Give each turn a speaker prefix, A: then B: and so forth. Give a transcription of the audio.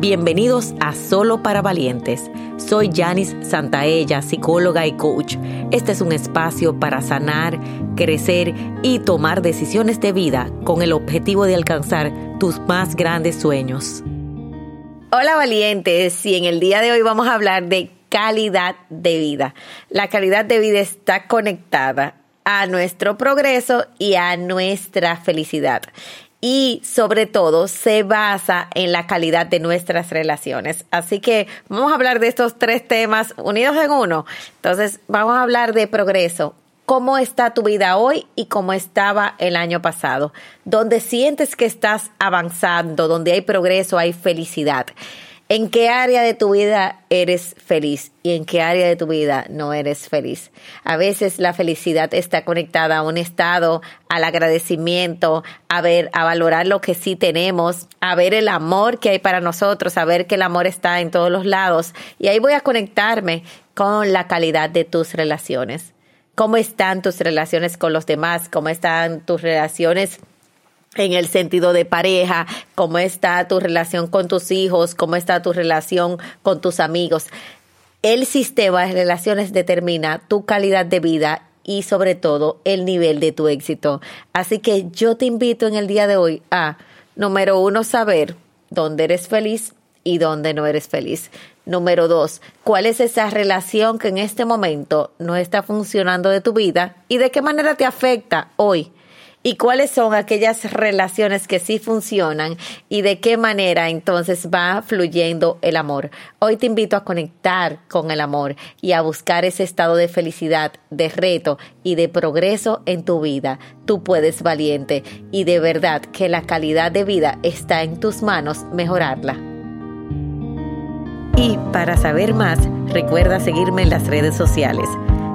A: Bienvenidos a Solo para Valientes. Soy Janice Santaella, psicóloga y coach. Este es un espacio para sanar, crecer y tomar decisiones de vida con el objetivo de alcanzar tus más grandes sueños. Hola valientes, y en el día de hoy vamos a hablar de calidad de vida. La calidad de vida está conectada a nuestro progreso y a nuestra felicidad y sobre todo se basa en la calidad de nuestras relaciones. Así que vamos a hablar de estos tres temas unidos en uno. Entonces vamos a hablar de progreso. ¿Cómo está tu vida hoy y cómo estaba el año pasado? Donde sientes que estás avanzando, donde hay progreso, hay felicidad. ¿En qué área de tu vida eres feliz y en qué área de tu vida no eres feliz? A veces la felicidad está conectada a un estado, al agradecimiento, a ver, a valorar lo que sí tenemos, a ver el amor que hay para nosotros, a ver que el amor está en todos los lados. Y ahí voy a conectarme con la calidad de tus relaciones. ¿Cómo están tus relaciones con los demás? ¿Cómo están tus relaciones en el sentido de pareja, cómo está tu relación con tus hijos, cómo está tu relación con tus amigos. El sistema de relaciones determina tu calidad de vida y sobre todo el nivel de tu éxito. Así que yo te invito en el día de hoy a, número uno, saber dónde eres feliz y dónde no eres feliz. Número dos, cuál es esa relación que en este momento no está funcionando de tu vida y de qué manera te afecta hoy y cuáles son aquellas relaciones que sí funcionan y de qué manera entonces va fluyendo el amor. Hoy te invito a conectar con el amor y a buscar ese estado de felicidad, de reto y de progreso en tu vida. Tú puedes valiente y de verdad que la calidad de vida está en tus manos mejorarla. Y para saber más, recuerda seguirme en las redes sociales.